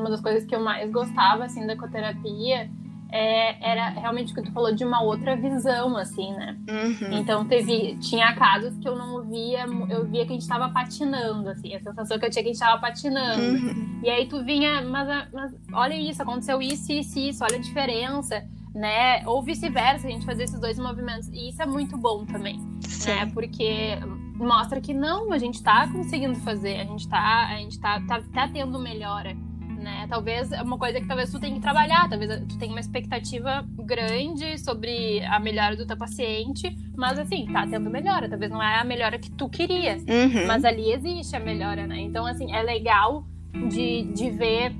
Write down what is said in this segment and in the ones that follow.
uma das coisas que eu mais gostava, assim, da ecoterapia é, era realmente o que tu falou de uma outra visão, assim, né? Uhum. Então teve, tinha casos que eu não via, eu via que a gente tava patinando, assim, a sensação que eu tinha que a gente tava patinando. Uhum. E aí tu vinha, mas, mas olha isso, aconteceu isso, isso, isso, olha a diferença, né? Ou vice-versa, a gente fazer esses dois movimentos. E isso é muito bom também, Sim. né? Porque mostra que não, a gente tá conseguindo fazer, a gente tá, a gente tá, tá, tá tendo melhora né? Talvez é uma coisa que talvez tu tenha que trabalhar, talvez tu tenha uma expectativa grande sobre a melhora do teu paciente, mas assim, tá tendo melhora, talvez não é a melhora que tu queria, Uhum. mas ali existe a melhora, né? Então, assim, é legal de, de ver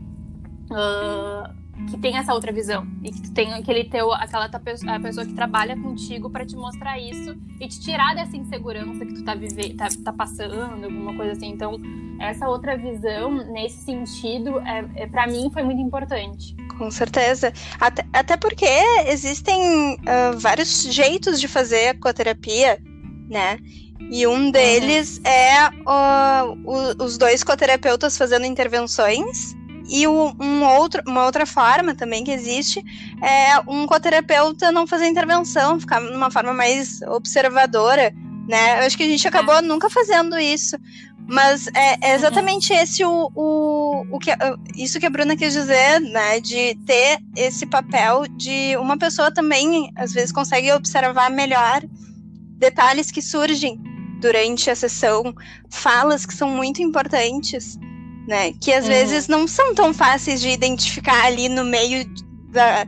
ah, que tem essa outra visão e que tu tem aquele teu, aquela tua a pessoa que trabalha contigo para te mostrar isso e te tirar dessa insegurança que tu tá vivendo, tá, tá passando, alguma coisa assim. Então, essa outra visão, nesse sentido, é, é para mim foi muito importante. Com certeza. Até, até porque existem ah, vários jeitos de fazer ecoterapia, né? E um deles é ah, o- os dois coterapeutas fazendo intervenções. E o- um outro, uma outra forma também que existe é um coterapeuta não fazer intervenção, ficar numa forma mais observadora, né? Eu acho que a gente acabou nunca fazendo isso. Mas é, é exatamente esse o, o, o que isso que a Bruna quis dizer, né? De ter esse papel de uma pessoa também, às vezes, consegue observar melhor detalhes que surgem durante a sessão, falas que são muito importantes, né? Que às Uhum. vezes não são tão fáceis de identificar ali no meio da,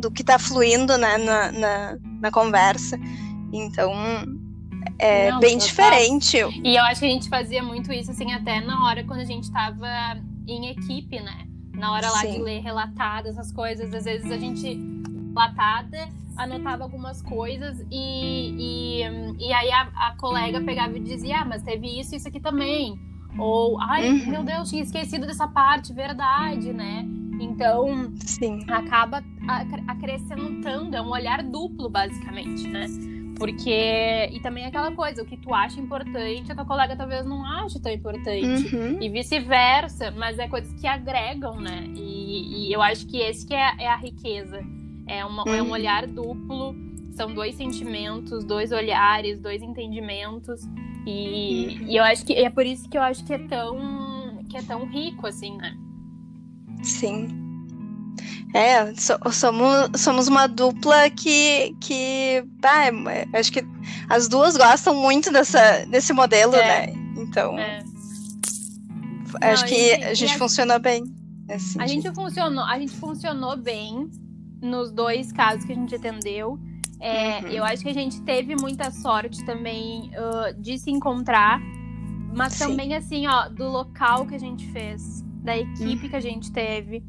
do que tá fluindo né, na, na, na conversa. Então, é Não, bem diferente. E eu acho que a gente fazia muito isso, assim, até na hora quando a gente tava em equipe, né? Na hora lá Sim. de ler relatado, essas coisas. Às vezes a gente, relatada, anotava algumas coisas e, e, e aí a, a colega pegava e dizia, ah, mas teve isso e isso aqui também. Ou, ai, Uhum. meu Deus, tinha esquecido dessa parte, verdade, né? Então, Sim. acaba acre- acrescentando, é um olhar duplo, basicamente, né? Porque. E também aquela coisa, o que tu acha importante, a tua colega talvez não ache tão importante. Uhum. E vice-versa, mas é coisas que agregam, né? E, e eu acho que esse que é, é a riqueza. É, uma, é um Uhum. olhar duplo, são dois sentimentos, dois olhares, dois entendimentos. E, e eu acho que é por isso que eu acho que é tão, que é tão rico, assim, né? Sim. É, so- somos, somos uma dupla que, que bah, é- é- acho que as duas gostam muito dessa, desse modelo, É. né? Então, É. acho Não, que e- a gente a- funcionou bem. nesse A sentido. gente funcionou, a gente funcionou bem nos dois casos que a gente atendeu. É, Uhum. Eu acho que a gente teve muita sorte também ah, de se encontrar, mas Sim. também assim, ó, do local que a gente fez, da equipe que a gente teve,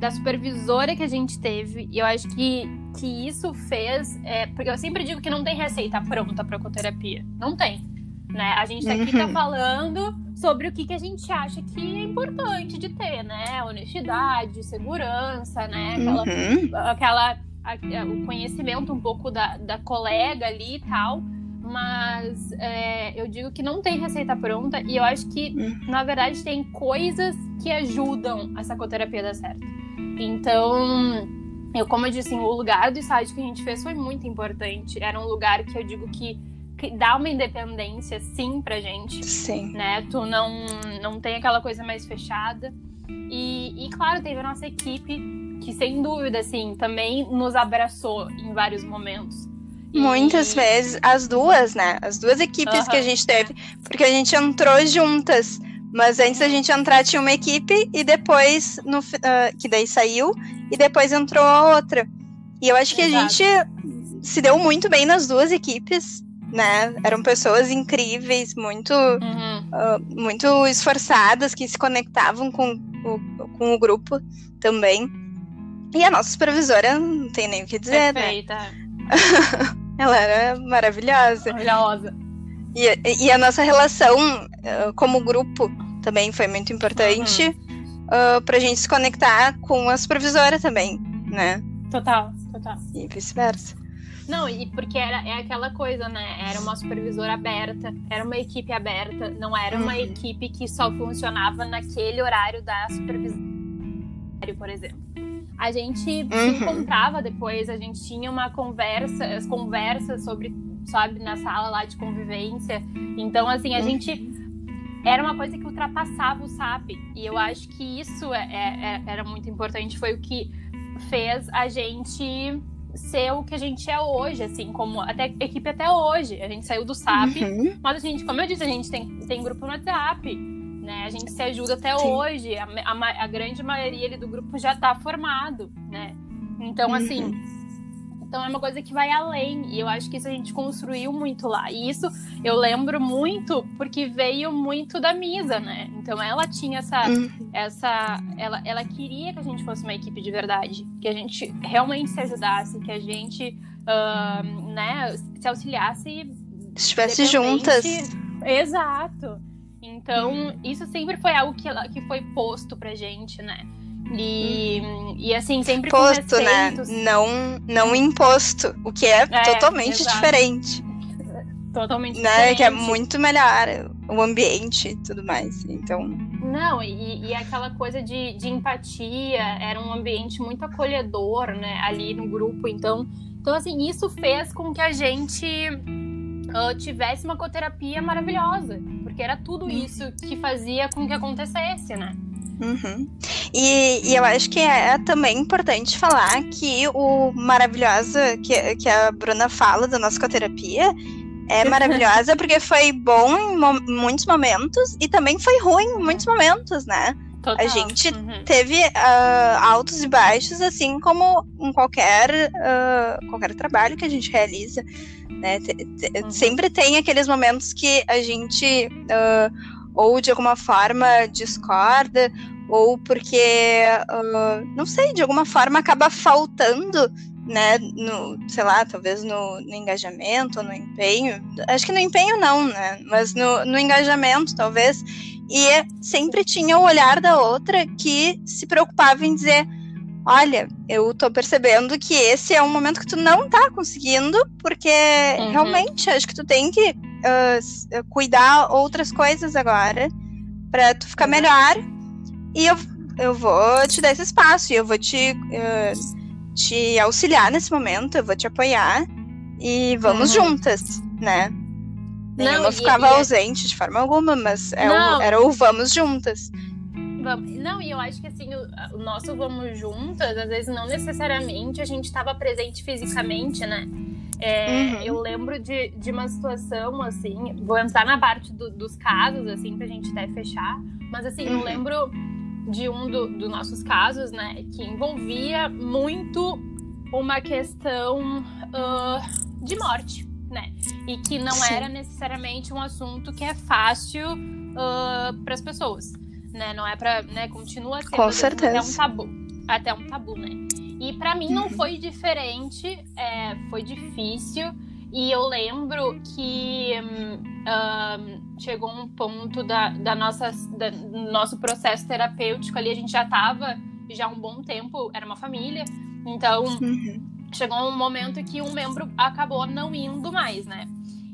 da supervisora que a gente teve. E eu acho que, que isso fez, é, porque eu sempre digo que não tem receita pronta para ecoterapia, não tem. Né? A gente tá aqui tá Uhum. falando sobre o que, que a gente acha que é importante de ter, né? Honestidade, segurança, né? Aquela, Uhum. aquela a- a- o conhecimento um pouco da, da colega ali e tal. Mas é, eu digo que não tem receita pronta e eu acho que, Uhum. na verdade, tem coisas que ajudam a sacoterapia dar certo. Então, eu, como eu disse, o lugar do estágio que a gente fez foi muito importante. Era um lugar que eu digo que, que dá uma independência, sim, pra gente Sim. né? Tu não, não tem aquela coisa mais fechada. E, e, claro, teve a nossa equipe que, sem dúvida, assim, também nos abraçou em vários momentos. E- Muitas vezes, as duas, né? As duas equipes que a gente teve, porque a gente entrou juntas. Mas antes da gente entrar tinha uma equipe e depois, no, ah, que daí saiu, e depois entrou a outra. E eu acho que a Exato. gente se deu muito bem nas duas equipes, né? Eram pessoas incríveis, muito, Uhum. ah, muito esforçadas, que se conectavam com o, com o grupo também. E a nossa supervisora, não tem nem o que dizer, né? Perfeita. Ela era maravilhosa. Maravilhosa. E, e a nossa relação ah, como grupo também foi muito importante Uhum. para a gente se conectar com a supervisora também, né? Total, total. E vice-versa. Não, e porque era, é aquela coisa, né? Era uma supervisora aberta, era uma equipe aberta, não era uma Uhum. equipe que só funcionava naquele horário da supervisão. por exemplo. A gente Uhum. se encontrava depois, a gente tinha uma conversa, as conversas sobre, sabe, na sala lá de convivência. Então, assim, a Uhum. gente era uma coisa que ultrapassava o SAP. E eu acho que isso é, é- é- era muito importante, foi o que fez a gente ser o que a gente é hoje, assim, como até equipe até hoje. A gente saiu do SAP, Uhum. mas a gente, como eu disse, a gente tem, tem grupo no WhatsApp, né? A gente se ajuda até Sim. hoje. A, a a grande maioria ali do grupo já tá formado, né? Então, Uhum. assim. Então é uma coisa que vai além. E eu acho que isso a gente construiu muito lá. E isso eu lembro muito porque veio muito da Misa, né? Então ela tinha essa. Uhum. essa ela, ela queria que a gente fosse uma equipe de verdade. Que a gente realmente se ajudasse, que a gente ah, né, se auxiliasse Estivesse juntas. Exato. Então, isso sempre foi algo que, que foi posto pra gente, né? E, e assim, sempre Posto, né? Não, não imposto. O que é, É, totalmente exato. diferente. Totalmente Né? Que é diferente. muito melhor o ambiente e tudo mais. Então. Não, e, e aquela coisa de, de empatia, era um ambiente muito acolhedor, né, ali no grupo. Então, então assim, isso fez com que a gente ah, tivesse uma coterapia maravilhosa. Porque era tudo isso que fazia com que acontecesse, né? Uhum. E, e eu acho que é também importante falar que o maravilhosa que, que a Bruna fala da nossa coterapia é maravilhosa porque foi bom em mo- muitos momentos e também foi ruim em muitos momentos, né? Total. A gente Uhum. Teve ah, altos e baixos, assim como em qualquer, ah, qualquer trabalho que a gente realiza. Né? Te- te- Uhum. Sempre tem aqueles momentos que a gente ah, ou de alguma forma discorda, ou porque, não sei, de alguma forma acaba faltando, né, no, sei lá, talvez no, no engajamento, no empenho, acho que no empenho não, né, mas no, no engajamento, talvez, e sempre tinha o olhar da outra que se preocupava em dizer, olha, eu tô percebendo que esse é um momento que tu não tá conseguindo, porque Uhum. realmente acho que tu tem que ah, cuidar outras coisas agora pra tu ficar Exato. melhor. E eu, eu vou te dar esse espaço, e eu vou te, ah, te auxiliar nesse momento, eu vou te apoiar. E vamos Uhum. juntas, né? Nem eu Não, ficava e é- ausente de forma alguma, mas é o- era o vamos juntas. Não, e eu acho que assim, o, o nosso vamos juntas, às vezes não necessariamente a gente estava presente fisicamente, né? É, Uhum. Eu lembro de, de uma situação, assim, vou entrar na parte do- dos casos, assim, pra gente até fechar, mas assim, eu Uhum. lembro de um do- dos nossos casos, né, que envolvia muito uma questão ah, de morte, né? E que não Sim. era necessariamente um assunto que é fácil para as pessoas, né? Não é para, né? Continua sendo Com vezes, até certeza. um tabu, até um tabu, né? E para mim não Uhum. foi diferente, é, foi difícil. E eu lembro que hum, ahn, chegou um ponto da, da nossa, da- do nosso processo terapêutico ali, a gente já estava já há um bom tempo, era uma família, então Uhum. Chegou um momento que um membro acabou não indo mais, né?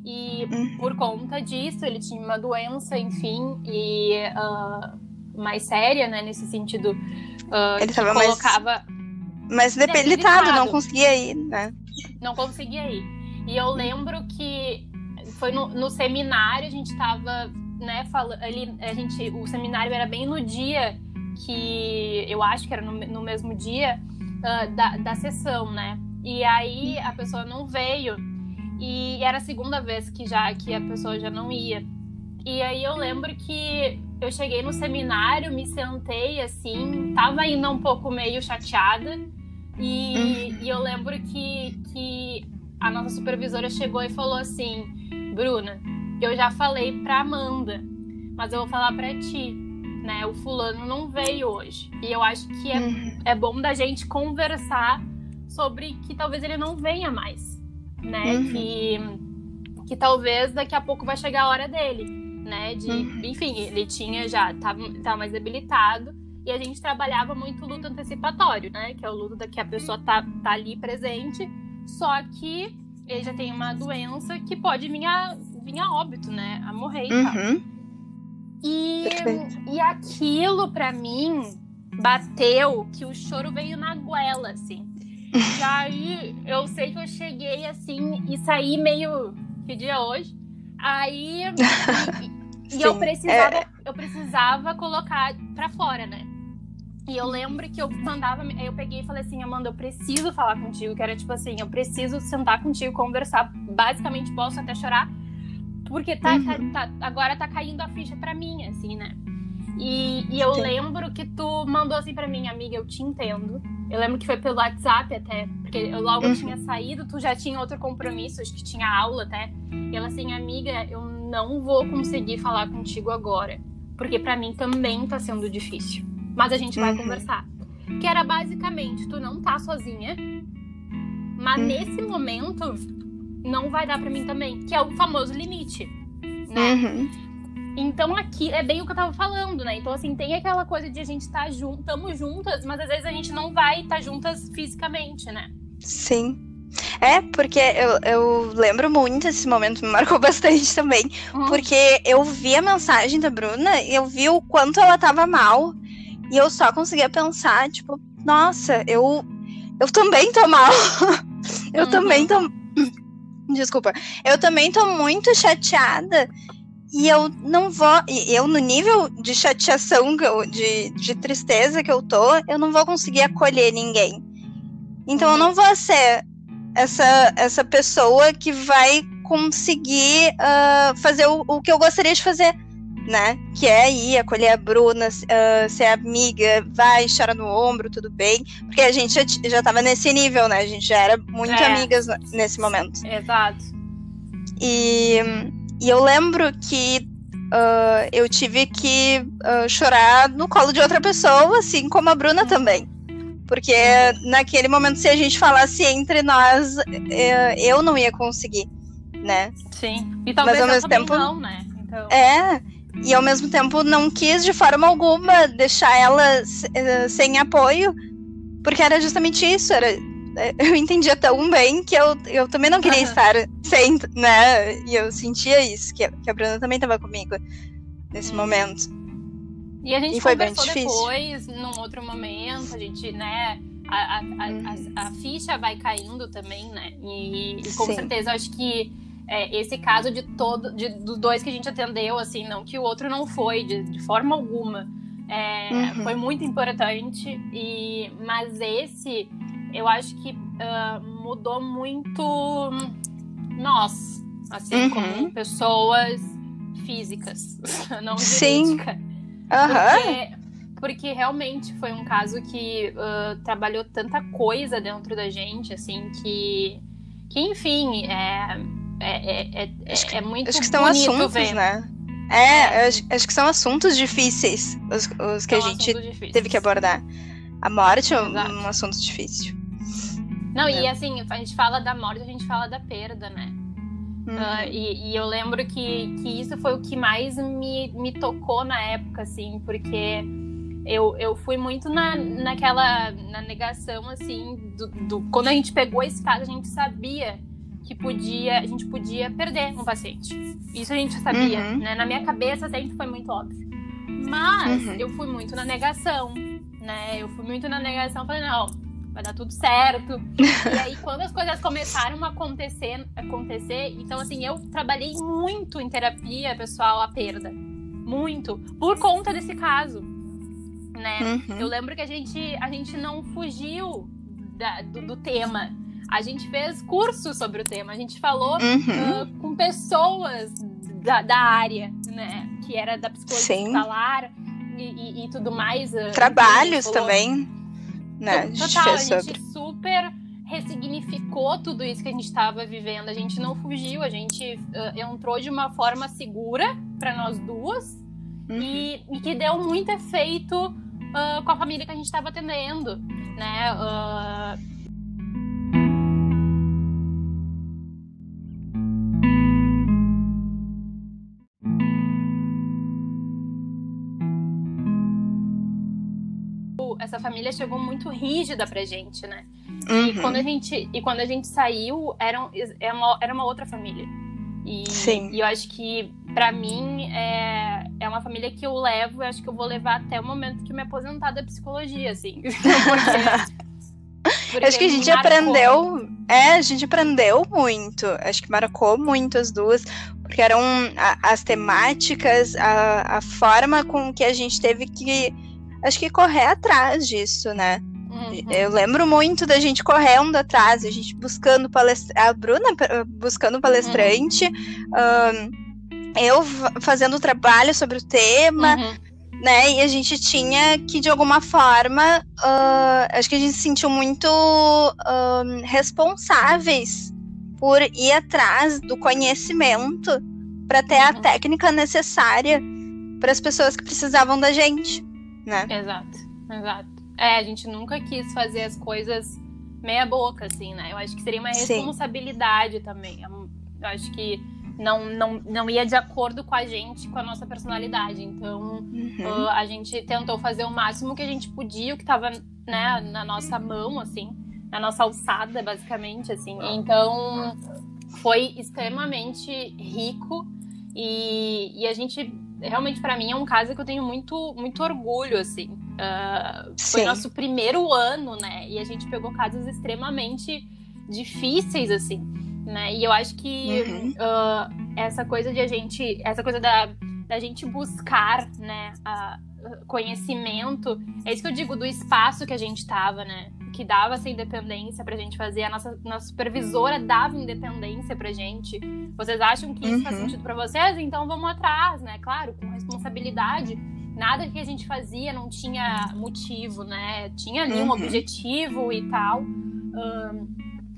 E Uhum. por conta disso, ele tinha uma doença, enfim, e ah, mais séria, né? Nesse sentido, ah, Ele que tava mais- colocava, Mas debilitado, não conseguia ir, né? não conseguia ir. E eu lembro que foi no, no seminário, a gente tava, né, falando, ali, a gente, o seminário era bem no dia que, eu acho que era no, no mesmo dia ah, da, da sessão, né? E aí a pessoa não veio, e era a segunda vez que já que a pessoa já não ia. E aí eu lembro que eu cheguei no seminário, me sentei assim, tava ainda um pouco meio chateada. E, e eu lembro que, que a nossa supervisora chegou e falou assim: Bruna, eu já falei pra Amanda, mas eu vou falar pra ti, né? O fulano não veio hoje. E eu acho que é, Uhum. é bom da gente conversar sobre que talvez ele não venha mais, né? Uhum. Que, que talvez daqui a pouco vai chegar a hora dele, né? De, Uhum. enfim, ele tinha já, tava, tava mais debilitado. E a gente trabalhava muito luto antecipatório, né? Que é o luto da que a pessoa tá, tá ali presente, só que ele já tem uma doença que pode vir a, vir a óbito, né? A morrer e tal. Uhum. E, Perfeito. e aquilo, pra mim, bateu que o choro veio na goela, assim. E aí eu sei que eu cheguei assim e saí meio. Que dia é hoje? Aí. E, e eu precisava, é... eu precisava colocar pra fora, né? E eu lembro que eu mandava, eu peguei e falei assim, Amanda, eu preciso falar contigo, que era tipo assim, eu preciso sentar contigo, conversar, basicamente posso até chorar, porque tá uhum. tá, tá agora tá caindo a ficha pra mim, assim, né? E, e eu Sim. lembro que tu mandou assim pra mim, amiga, eu te entendo. Eu lembro que foi pelo WhatsApp até, porque eu logo uhum. tinha saído, tu já tinha outro compromisso, acho que tinha aula até. E ela assim, amiga, eu não vou conseguir falar contigo agora, porque para mim também tá sendo difícil. Mas a gente vai uhum. conversar. Que era basicamente, tu não tá sozinha, mas uhum. nesse momento não vai dar para mim também, que é o famoso limite, né? Então aqui é bem o que eu tava falando, né? Então, assim, tem aquela coisa de a gente estar tá junto, estamos juntas, mas às vezes a gente não vai estar tá juntas fisicamente, né? Sim. É, porque eu, eu lembro muito esse momento, me marcou bastante também. Uhum. Porque eu vi a mensagem da Bruna e eu vi o quanto ela tava mal. E eu só conseguia pensar, tipo, nossa, eu, eu também tô mal. eu uhum. também tô. Desculpa. Eu também tô muito chateada e eu não vou. Eu, no nível de chateação, de, de tristeza que eu tô, eu não vou conseguir acolher ninguém. Então uhum. eu não vou ser essa, essa pessoa que vai conseguir uh, fazer o, o, que eu gostaria de fazer, né? Que é ir acolher a Bruna, uh, ser amiga, vai, chora no ombro, tudo bem. Porque a gente já, já tava nesse nível, né? A gente já era muito é. amigas nesse momento. Exato. E e eu lembro que uh, eu tive que uh, chorar no colo de outra pessoa, assim como a Bruna também. Porque naquele momento, se a gente falasse entre nós, eh, eu não ia conseguir, né? Sim. E talvez Mas, ao mesmo tempo não, né? Então... É. E ao mesmo tempo não quis de forma alguma deixar ela eh, sem apoio, porque era justamente isso, era eu entendia tão bem que eu, eu também não queria uhum. estar sem, né? E eu sentia isso, que, que a Bruna também estava comigo nesse momento. E a gente e foi conversou bem depois, num outro momento, a gente, né? A, a, a, a, a ficha vai caindo também, né? E, e com Sim. certeza acho que é, esse caso de todo, de, dos dois que a gente atendeu, assim, não que o outro não foi, de, de forma alguma. É, uhum. Foi muito importante, e, mas esse eu acho que uh, mudou muito nós, assim, uhum. como pessoas físicas, não jurídica. Sim. Uhum. Porque, porque realmente foi um caso que uh, trabalhou tanta coisa dentro da gente, assim, que, que enfim, é, é, é, é, acho que, é muito acho que são assuntos, ver. né? É, é. Acho, acho, que são assuntos difíceis os, os que são a gente teve que abordar. A morte é um, um assunto difícil. Não, é. e assim, a gente fala da morte, a gente fala da perda, né? Uhum. Uh, e, e, eu lembro que, que isso foi o que mais me, me tocou na época, assim, porque eu, eu fui muito na, naquela na negação, assim, do, do, quando a gente pegou esse caso, a gente sabia que podia, a gente podia perder um paciente. Isso a gente sabia, uhum. né? Na minha cabeça sempre foi muito óbvio. Mas uhum. eu fui muito na negação, né? Eu fui muito na negação, falei, não, vai dar tudo certo. e aí, quando as coisas começaram a acontecer, acontecer, então assim, eu trabalhei muito em terapia, pessoal, a perda. Muito. Por conta desse caso. Né? Uhum. Eu lembro que a gente, a gente não fugiu da, do, do, tema. A gente fez curso sobre o tema. A gente falou uhum. uh, com pessoas da, da, área, né? Que era da psicologia hospitalar e, e, e, tudo mais. Uh, Trabalhos também né? Total, a gente super ressignificou tudo isso que a gente estava vivendo. A gente não fugiu, a gente uh, entrou de uma forma segura para nós duas uhum. e, e, que deu muito efeito uh, com a família que a gente estava atendendo, né? Uh, essa família chegou muito rígida pra gente, né? Uhum. E, quando a gente, e quando a gente saiu, era, era, uma, era uma outra família. E, Sim. e eu acho que, para mim, é, é, uma, família que eu levo, eu acho que eu vou levar até o momento que eu me aposentar da psicologia, assim. Porque, porque acho que a gente aprendeu. É, a gente aprendeu muito. Acho que marcou muito as duas. Porque eram as temáticas, a, a forma com que a gente teve que. Acho que correr atrás disso, né? Uhum. Eu lembro muito da gente correndo atrás, a gente buscando palestrante, a Bruna buscando palestrante, uhum. um, eu fazendo trabalho sobre o tema, uhum. né? E a gente tinha que, de alguma forma, uh, acho que a gente se sentiu muito responsáveis por ir atrás do conhecimento para ter a uhum. técnica necessária para as pessoas que precisavam da gente, né? Exato, exato. É, a gente nunca quis fazer as coisas meia boca, assim, né? Eu acho que seria uma responsabilidade Sim. também. Eu acho que não, não, não ia de acordo com a gente, com a nossa personalidade. Então, uhum. uh, a gente tentou fazer o máximo que a gente podia, o que estava né, na nossa mão, assim, na nossa alçada, basicamente, assim. Então, foi extremamente rico e, e a gente, realmente, para mim, é um caso que eu tenho muito, muito orgulho, assim. Uh, foi nosso primeiro ano, né? E a gente pegou casos extremamente difíceis, assim, né? E eu acho que uhum. uh, essa coisa de a gente, essa coisa da, da gente buscar, né, uh, conhecimento, é isso que eu digo do espaço que a gente tava, né? Que dava essa independência pra gente fazer. A nossa, nossa supervisora dava independência pra gente. Vocês acham que isso uhum. faz sentido pra vocês? Então vamos atrás, né? Claro, com responsabilidade nada que a gente fazia não tinha motivo, né? Tinha ali um uhum. objetivo e tal. Um,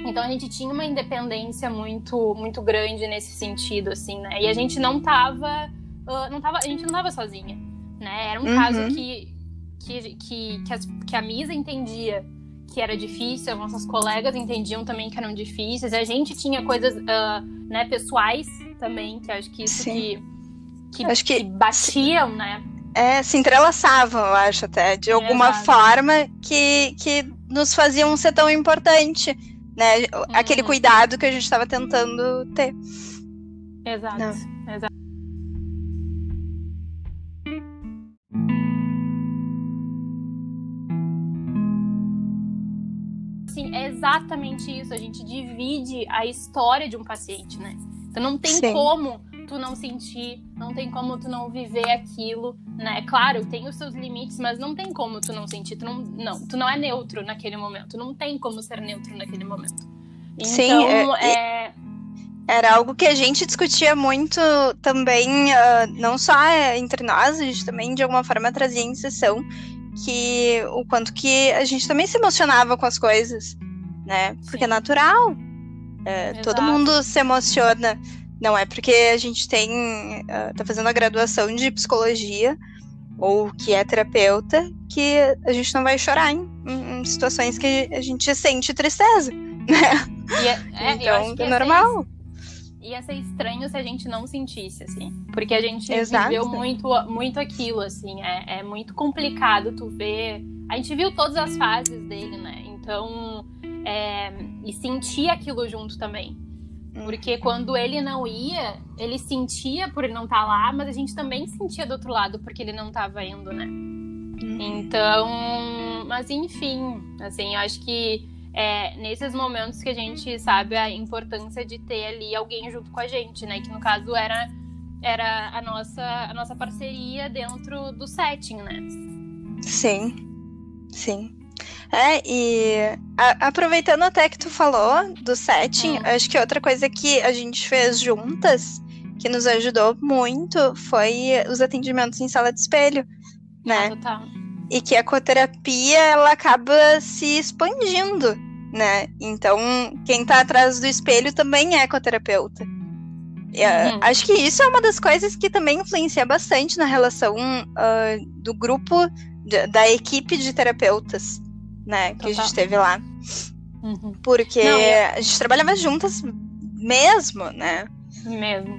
então a gente tinha uma independência muito muito grande nesse sentido, assim, né? E a gente não tava, uh, não tava a gente não tava sozinha, né? Era um uhum. caso que que, que, que, a, que a Misa entendia que era difícil, nossas colegas entendiam também que eram difíceis, a gente tinha coisas uh, né, pessoais também, que acho que isso que, que, acho que, que batiam, né? É, se entrelaçavam, eu acho, até, de alguma Exato. forma que, que nos faziam ser tão importante, né? Uhum. Aquele cuidado que a gente estava tentando ter. Exato, Não. exato. Exatamente isso. A gente divide a história de um paciente, né? Então não tem Sim. como tu não sentir, não tem como tu não viver aquilo, né? Claro, tem os seus limites, mas não tem como tu não sentir, tu não, não, tu não é neutro naquele momento, não tem como ser neutro naquele momento. Então, Sim, é, é... Era algo que a gente discutia muito também, uh, não só é, entre nós, a gente também de alguma forma trazia em sessão que o quanto que a gente também se emocionava com as coisas, né? Porque Sim. é natural. É, todo mundo se emociona não é porque a gente tem. Uh, tá fazendo a graduação de psicologia ou que é terapeuta que a gente não vai chorar em, em situações que a gente sente tristeza. Né? É, é, então é normal. Ser, ia ser estranho se a gente não sentisse, assim. Porque a gente Exato. viveu muito, muito aquilo, assim. É, é muito complicado tu ver. A gente viu todas as fases dele, né? Então. É, e sentir aquilo junto também. Porque quando ele não ia, ele sentia por ele não estar tá lá, mas a gente também sentia do outro lado porque ele não estava indo, né? Uhum. Então, mas enfim, assim, eu acho que é nesses momentos que a gente sabe a importância de ter ali alguém junto com a gente, né? Que no caso era, era a, nossa, a nossa parceria dentro do setting, né? Sim, sim. É, e a, aproveitando até que tu falou do setting, é. acho que outra coisa que a gente fez juntas, que nos ajudou muito, foi os atendimentos em sala de espelho, né? Ah, total. E que a ecoterapia, ela acaba se expandindo, né? Então, quem tá atrás do espelho também é ecoterapeuta. Uhum. Acho que isso é uma das coisas que também influencia bastante na relação uh, do grupo, da equipe de terapeutas né? Que a gente teve lá. Uhum. Porque Não, eu... a gente trabalhava juntas mesmo, né? Mesmo,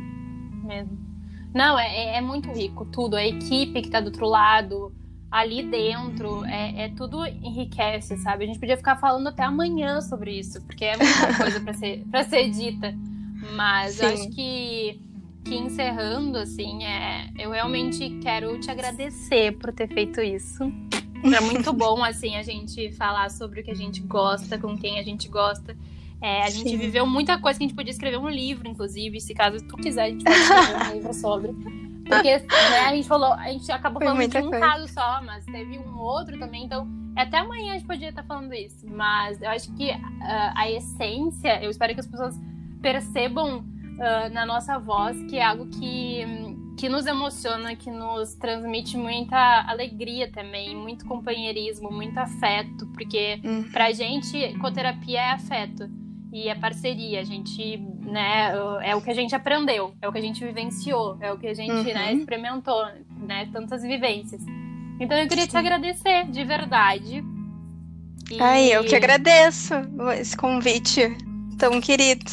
mesmo. Não, é, é, é muito rico tudo. A equipe que tá do outro lado, ali dentro, é, é, tudo enriquece, sabe? A gente podia ficar falando até amanhã sobre isso, porque é muita coisa para ser, pra ser dita. Mas Sim. eu acho que que encerrando, assim, é, eu realmente quero te agradecer por ter feito isso. É muito bom, assim, a gente falar sobre o que a gente gosta, com quem a gente gosta. É, a gente viveu muita coisa que a gente podia escrever um livro, inclusive, se caso tu quiser, a gente pode escrever um livro sobre. Porque né, a gente falou, a gente acabou Foi falando de um muita caso só, mas teve um outro também, então até amanhã a gente podia estar falando isso. Mas eu acho que ah, a essência, eu espero que as pessoas percebam ah, na nossa voz que é algo que, que nos emociona, que nos transmite muita alegria também, muito companheirismo, muito afeto, porque Hum. pra gente, ecoterapia é afeto e é parceria. A gente, né, é o que a gente aprendeu, é o que a gente vivenciou, é o que a gente, Uhum. né, experimentou, né, tantas vivências. Então eu queria te Sim. agradecer, de verdade. E- Ai, eu que agradeço esse convite tão querido.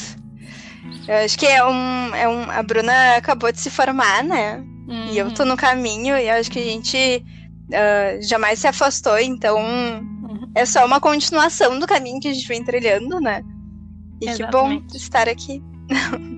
Eu acho que é um, é um. A Bruna acabou de se formar, né? E eu tô Uhum. no caminho e eu acho que a gente ah, jamais se afastou, então Uhum. é só uma continuação do caminho que a gente vem trilhando, né? E que bom Exatamente. estar aqui.